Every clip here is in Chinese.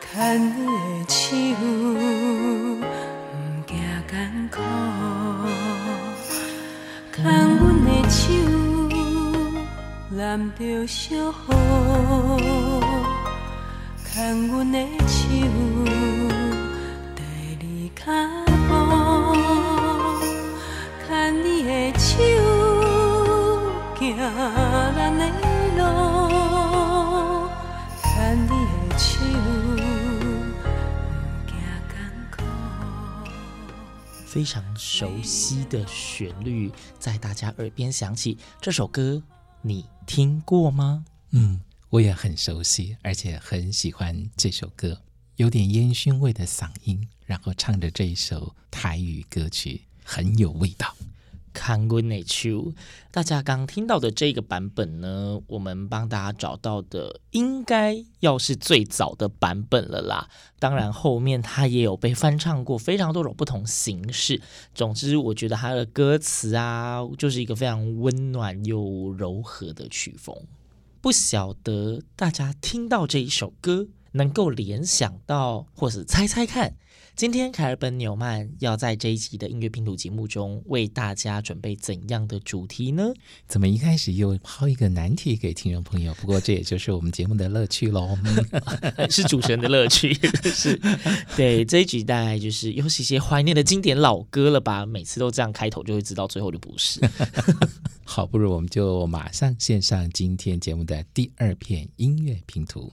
牵你的手，不惊艰苦，牵阮的手，淋着小雨，牵阮的手，带你脚步，牵你的手，行咱的。非常熟悉的旋律在大家耳边响起，这首歌你听过吗？嗯，我也很熟悉，而且很喜欢这首歌，有点烟熏味的嗓音，然后唱着这一首台语歌曲，很有味道。看过那首，大家刚听到的这个版本呢，我们帮大家找到的应该要是最早的版本了啦。当然后面它也有被翻唱过，非常多种不同形式。总之，我觉得它的歌词啊，就是一个非常温暖又柔和的曲风。不晓得大家听到这一首歌，能够联想到，或是猜猜看。今天凯尔本纽曼要在这一集的音乐拼图节目中为大家准备怎样的主题呢？怎么一开始又抛一个难题给听众朋友？不过这也就是我们节目的乐趣喽，是主持人的乐趣。是，对，这一集大概就是又是一些怀念的经典老歌了吧？每次都这样开头，就会知道最后就不是。好，不如我们就马上献上今天节目的第二片音乐拼图。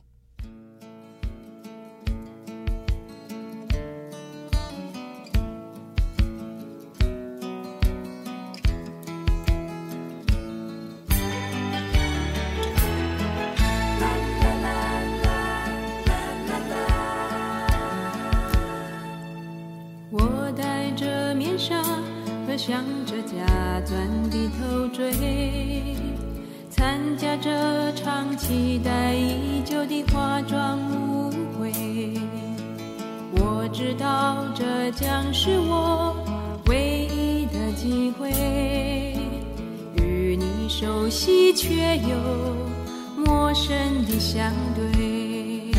向着假钻低头追，参加这场期待已久的化妆舞会。我知道这将是我唯一的机会，与你熟悉却又陌生的相对。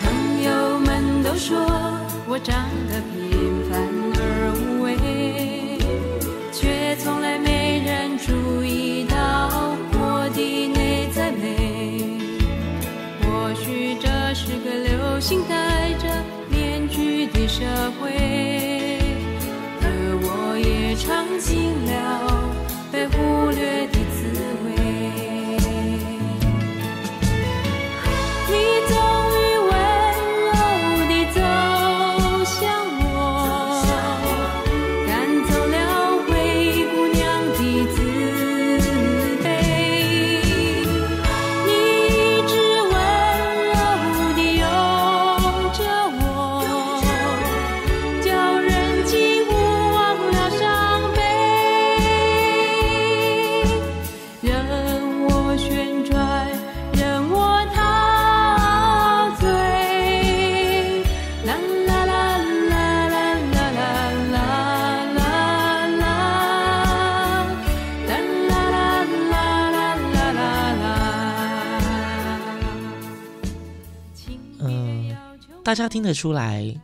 朋友们都说我长得平注意到我的内在美，或许这是个流行戴着面具的社会，而我也尝尽了大家听得出来，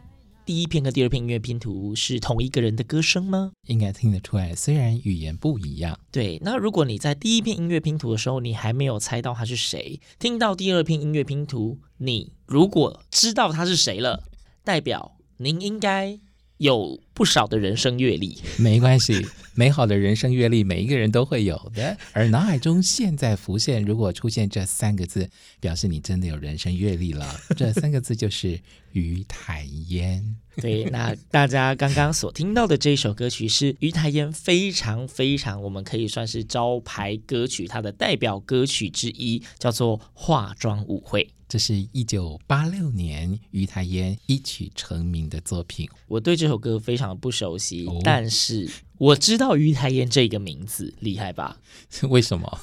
第一篇和第二篇音乐拼图是同一个人的歌声吗？应该听得出来，虽然语言不一样。对，那如果你在第一篇音乐拼图的时候，你还没有猜到他是谁，听到第二篇音乐拼图，你如果知道他是谁了，代表您应该有不少的人生阅历。没关系，美好的人生阅历，每一个人都会有的。而脑海中现在浮现，如果出现这三个字，表示你真的有人生阅历了。这三个字就是于台烟。对，那大家刚刚所听到的这一首歌曲是于台烟，非常非常，我们可以算是招牌歌曲，它的代表歌曲之一，叫做《化妆舞会》。这是一九八六年于台烟一曲成名的作品。我对这首歌非常不熟悉，哦、但是。我知道于台烟这个名字厉害吧？为什么？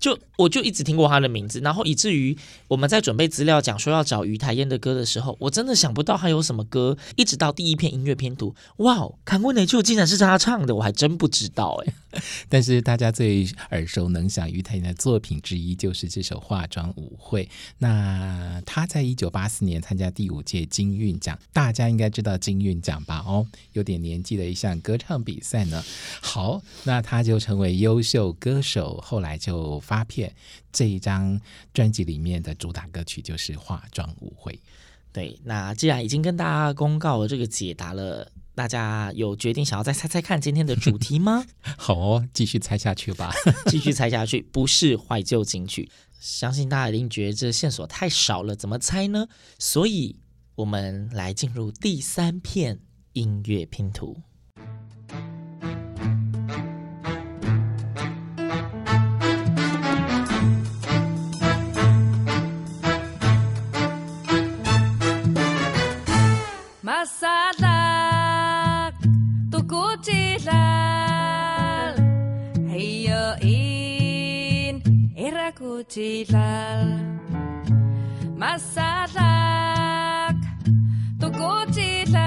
就我就一直听过他的名字，然后以至于我们在准备资料讲说要找于台烟的歌的时候，我真的想不到还有什么歌。一直到第一篇音乐拼图，哇，看过哪句竟然是他唱的，我还真不知道哎。但是大家最耳熟能详于台烟的作品之一就是这首《化妆舞会》。那他在一九八四年参加第五届金韵奖，大家应该知道金韵奖吧？哦，有点年纪的一项歌唱比赛。好，那他就成为优秀歌手，后来就发片。这一张专辑里面的主打歌曲就是《化妆舞会》。对，那既然已经跟大家公告了这个解答了，大家有决定想要再猜猜看今天的主题吗？好哦，继续猜下去吧，继续猜下去。不是怀旧金曲，相信大家一定觉得这线索太少了，怎么猜呢？所以我们来进入第三片音乐拼图。Tugutilal Masatlak Tugutilal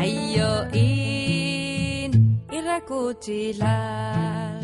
Ayo in Irakutilal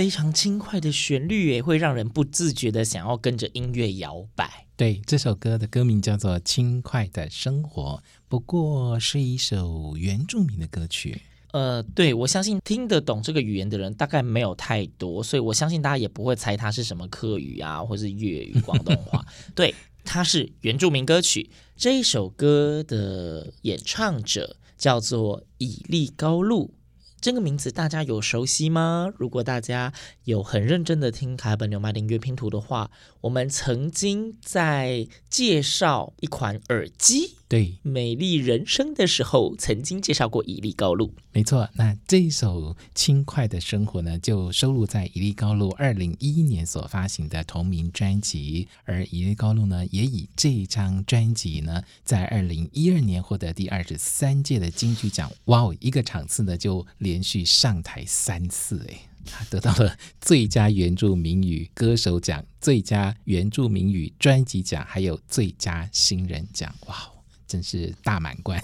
非常轻快的旋律，也会让人不自觉的想要跟着音乐摇摆。对，这首歌的歌名叫做《轻快的生活》，不过是一首原住民的歌曲。呃，对，我相信听得懂这个语言的人大概没有太多，所以我相信大家也不会猜它是什么客语啊，或是粤语、广东话。对，它是原住民歌曲。这一首歌的演唱者叫做以利高路。这个名字大家有熟悉吗？如果大家有很认真的听卡本纽曼的音乐拼图的话，我们曾经在介绍一款耳机，对，美丽人生的时候，曾经介绍过以利高露。没错，那这一首轻快的生活呢，就收录在以利高露二零一一年所发行的同名专辑，而以利高露呢，也以这张专辑呢，在二零一二年获得第二十三届的金曲奖。哇哦，一个场次呢就连续上台三次，哎，他得到了最佳原住民语歌手奖、最佳原住民语专辑奖，还有最佳新人奖。哇，真是大满贯，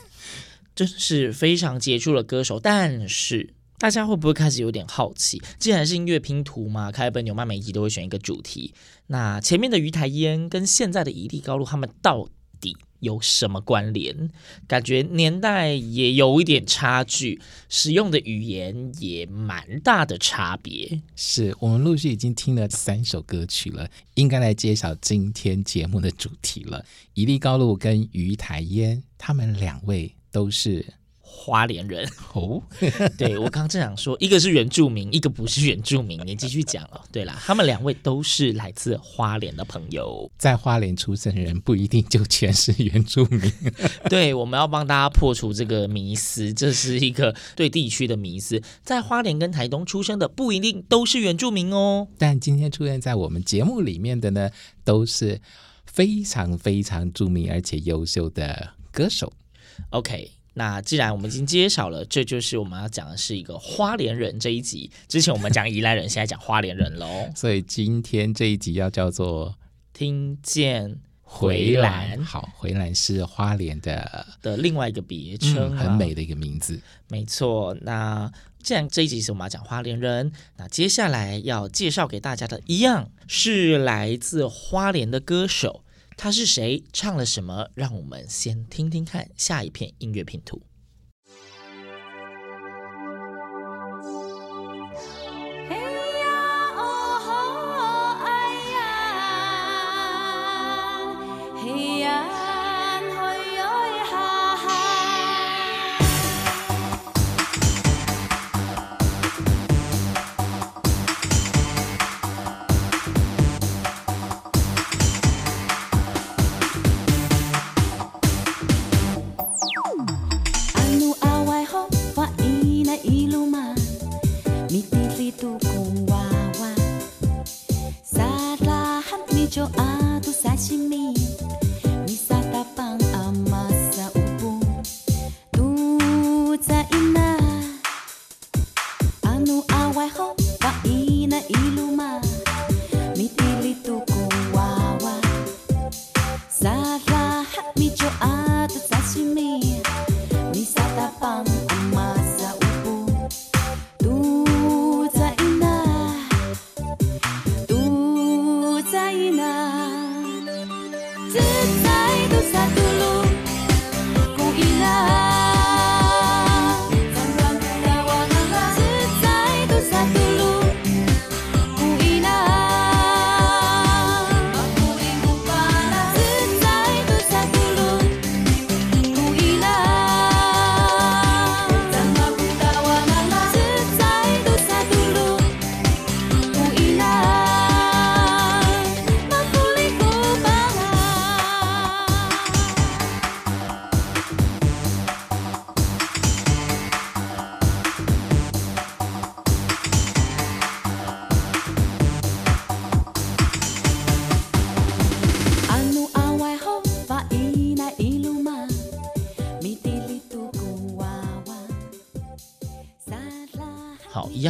真是非常杰出的歌手。但是大家会不会开始有点好奇？既然是音乐拼图嘛，开本纽曼每一集都会选一个主题。那前面的鱼台烟跟现在的一地高路，他们到有什么关联？感觉年代也有一点差距，使用的语言也蛮大的差别。是我们陆续已经听了三首歌曲了，应该来揭晓今天节目的主题了。一粒高路跟于台烟，他们两位都是。花莲人哦，对，我刚刚正想说，一个是原住民，一个不是原住民，你继续讲哦。对啦，他们两位都是来自花莲的朋友，在花莲出生的人不一定就全是原住民。对，我们要帮大家破除这个迷思，这是一个对地区的迷思，在花莲跟台东出生的不一定都是原住民哦。但今天出现在我们节目里面的呢，都是非常非常著名而且优秀的歌手。OK。那既然我们已经揭晓了，这就是我们要讲的是一个花莲人这一集。之前我们讲宜兰人，现在讲花莲人喽。所以今天这一集要叫做“听见回兰”。好，回兰是花莲的的另外一个别称，嗯，很美的一个名字。没错。那既然这一集是我们要讲花莲人，那接下来要介绍给大家的一样是来自花莲的歌手。他是谁？唱了什么？让我们先听听看下一片音乐拼图。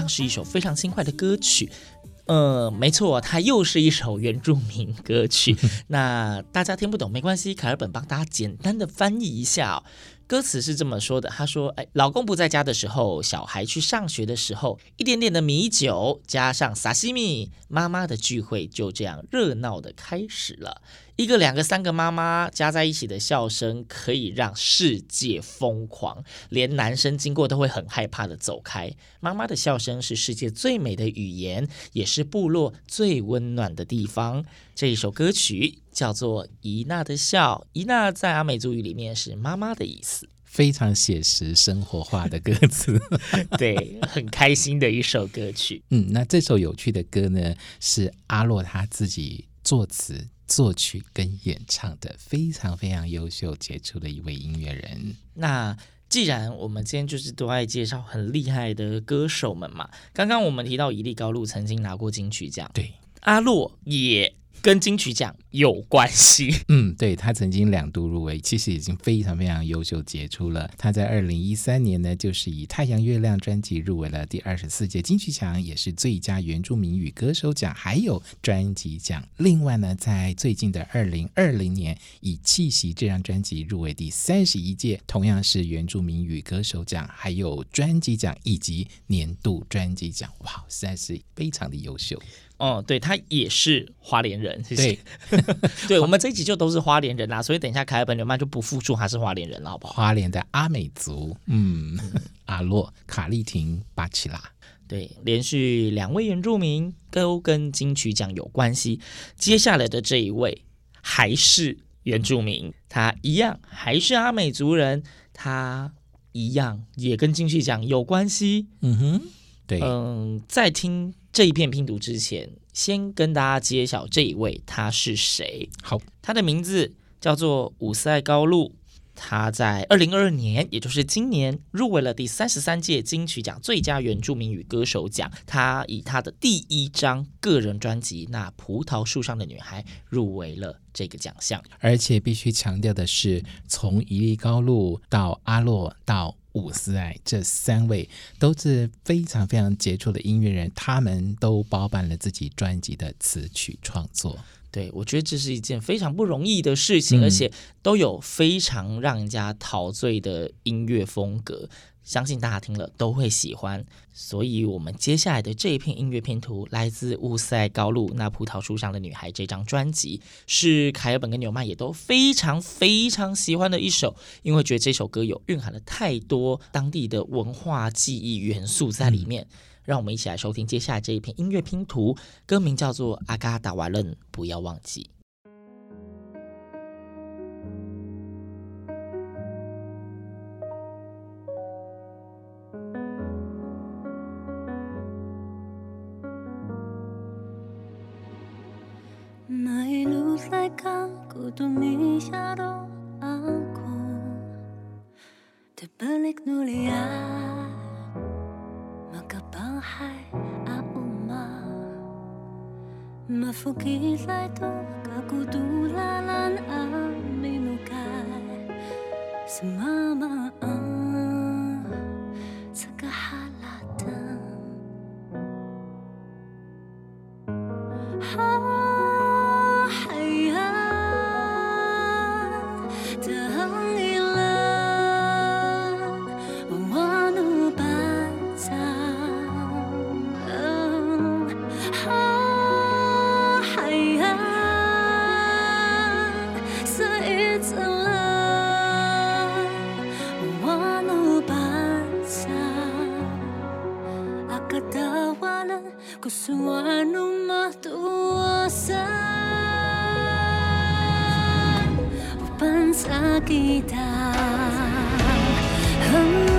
是一首非常轻快的歌曲，呃，没错，它又是一首原住民歌曲。那大家听不懂没关系，凯尔本帮大家简单的翻译一下哦。歌词是这么说的：“他说，哎，老公不在家的时候，小孩去上学的时候，一点点的米酒加上沙西米，妈妈的聚会就这样热闹的开始了。一个、两个、三个妈妈加在一起的笑声，可以让世界疯狂，连男生经过都会很害怕的走开。妈妈的笑声是世界最美的语言，也是部落最温暖的地方。这一首歌曲叫做《伊娜的笑》，伊娜在阿美族语里面是妈妈的意思。”非常写实生活化的歌词，对，很开心的一首歌曲。嗯，那这首有趣的歌呢，是阿洛他自己作词、作曲跟演唱的，非常非常优秀杰出的一位音乐人。那既然我们今天就是都爱介绍很厉害的歌手们嘛，刚刚我们提到伊利高露曾经拿过金曲奖，对，阿洛也。跟金曲奖有关系，嗯，对，他曾经两度入围，其实已经非常非常优秀杰出了。他在二零一三年呢，就是以《太阳月亮》专辑入围了第二十四届金曲奖，也是最佳原住民语歌手奖，还有专辑奖。另外呢，在最近的二零二零年，以《气息》这张专辑入围第三十一届，同样是原住民语歌手奖，还有专辑奖以及年度专辑奖。哇，实在是非常的优秀。哦，对，他也是花莲人，谢谢。对，对我们这一集就都是花莲人啦，所以等一下凯尔本纽曼就不复述他是花莲人了，好不好？花莲的阿美族，嗯，阿洛卡利廷巴奇拉，对，连续两位原住民都跟金曲奖有关系。接下来的这一位还是原住民，他一样还是阿美族人，他一样也跟金曲奖有关系。嗯哼，对，嗯，在听。这一片拼读之前，先跟大家揭晓这一位他是谁。好，他的名字叫做五塞高路。他在二零二二年，也就是今年，入围了第三十三届金曲奖最佳原住民语歌手奖。他以他的第一张个人专辑《那葡萄树上的女孩》入围了这个奖项。而且必须强调的是，从一粒高路到阿洛到伍思爱，这三位都是非常非常杰出的音乐人，他们都包办了自己专辑的词曲创作。对，我觉得这是一件非常不容易的事情，嗯、而且都有非常让人家陶醉的音乐风格，相信大家听了都会喜欢。所以，我们接下来的这一片音乐拼图来自乌塞高路《那葡萄树上的女孩》这张专辑，是凯尔本跟纽曼也都非常非常喜欢的一首，因为觉得这首歌有蕴含了太多当地的文化记忆元素在里面。嗯让我们一起来收听接下来这一篇音乐拼图，歌名叫做《阿嘎达瓦楞》，不要忘记。Mafukilah itu kekudulanan. Ku suanu mahtuasan tuasa, sa kita hmm.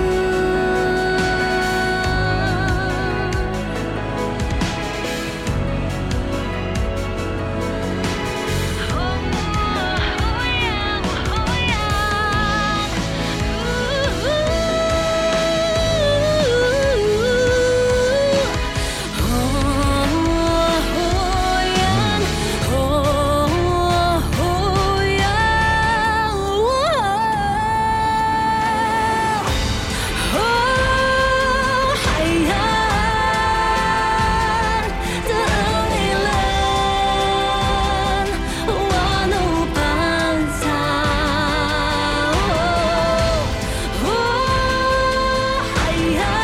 Yeah.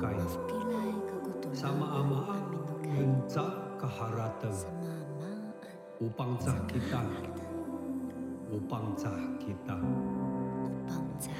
Aminukay sama amaan menca kaharatan upang cah kita. Upang cah kita. Upang cah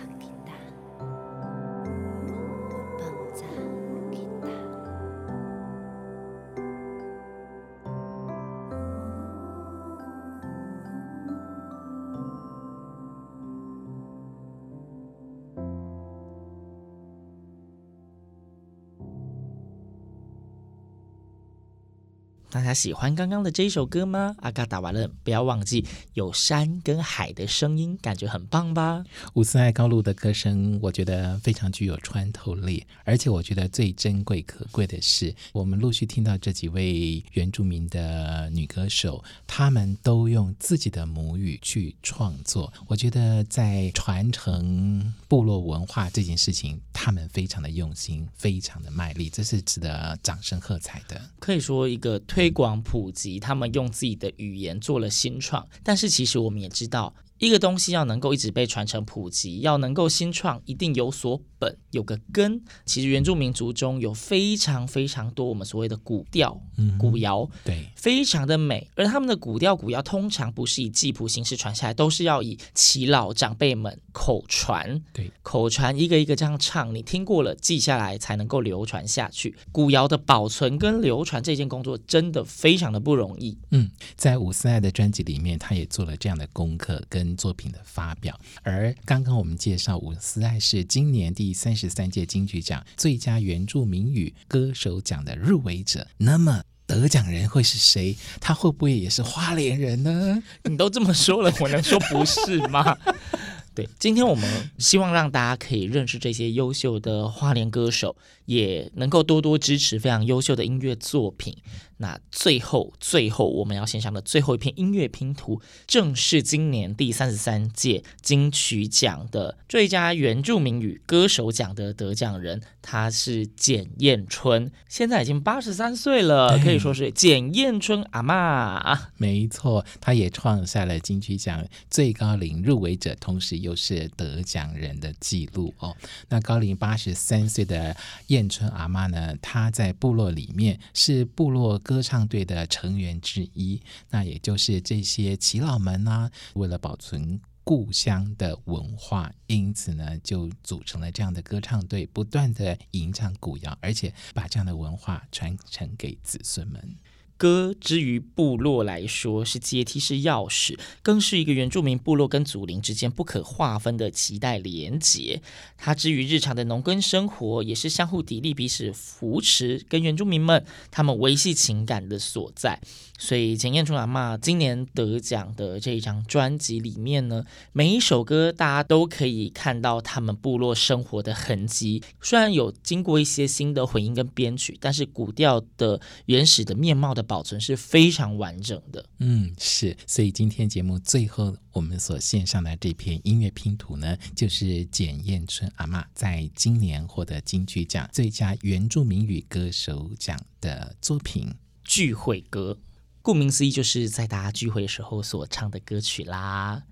大家喜欢刚刚的这一首歌吗？阿嘎打完了，不要忘记有山跟海的声音，感觉很棒吧？伍思爱高露的歌声，我觉得非常具有穿透力，而且我觉得最珍贵可贵的是，我们陆续听到这几位原住民的女歌手，她们都用自己的母语去创作。我觉得在传承部落文化这件事情，她们非常的用心，非常的卖力，这是值得掌声喝彩的。可以说一个推。推广普及，他们用自己的语言做了新创，但是其实我们也知道。一个东西要能够一直被传承普及，要能够新创，一定有所本，有个根。其实原住民族中有非常非常多我们所谓的古调、嗯、古谣，对，非常的美。而他们的古调、古谣通常不是以记谱形式传下来，都是要以耆老长辈们口传，对，口传一个一个这样唱，你听过了记下来才能够流传下去。古谣的保存跟流传这件工作真的非常的不容易。嗯，在伍思爱的专辑里面，他也做了这样的功课跟。作品的发表，而刚刚我们介绍伍思爱是今年第三十三届金曲奖最佳原住民语歌手奖的入围者，那么得奖人会是谁？他会不会也是花莲人呢？你都这么说了，我能说不是吗？对，今天我们希望让大家可以认识这些优秀的花莲歌手，也能够多多支持非常优秀的音乐作品。那最后，最后我们要献上的最后一篇音乐拼图，正是今年第三十三届金曲奖的最佳原住民语歌手奖的得奖人，他是简燕春，现在已经八十三岁了，可以说是简燕春阿妈。没错，他也创下了金曲奖最高龄入围者，同时又是得奖人的记录哦。那高龄八十三岁的燕春阿妈呢，她在部落里面是部落。歌唱队的成员之一，那也就是这些耆老们呢、为了保存故乡的文化，因此呢，就组成了这样的歌唱队，不断的吟唱古谣，而且把这样的文化传承给子孙们。歌之于部落来说是阶梯式钥匙，更是一个原住民部落跟祖灵之间不可划分的脐带连结。它之于日常的农耕生活，也是相互砥砺、彼此扶持，跟原住民们他们维系情感的所在。所以简燕春阿嬷今年得奖的这一张专辑里面呢，每一首歌大家都可以看到他们部落生活的痕迹。虽然有经过一些新的混音跟编曲，但是古调的原始的面貌的保存是非常完整的。嗯，是。所以今天节目最后我们所献上的这篇音乐拼图呢，就是简燕春阿妈在今年获得金曲奖最佳原住民语歌手奖的作品《聚会歌》。顾名思义，就是在大家聚会的时候所唱的歌曲啦。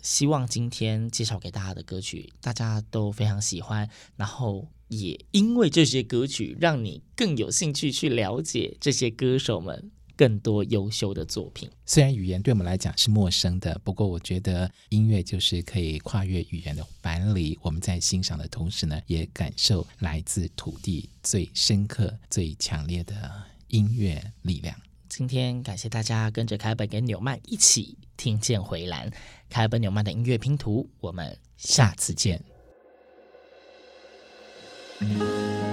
希望今天介绍给大家的歌曲，大家都非常喜欢，然后也因为这些歌曲，让你更有兴趣去了解这些歌手们更多优秀的作品。虽然语言对我们来讲是陌生的，不过我觉得音乐就是可以跨越语言的藩篱。我们在欣赏的同时呢，也感受来自土地最深刻、最强烈的音乐力量。今天感谢大家跟着凯本跟纽曼一起听见回蓝，凯本纽曼的音乐拼图，我们下次见。Música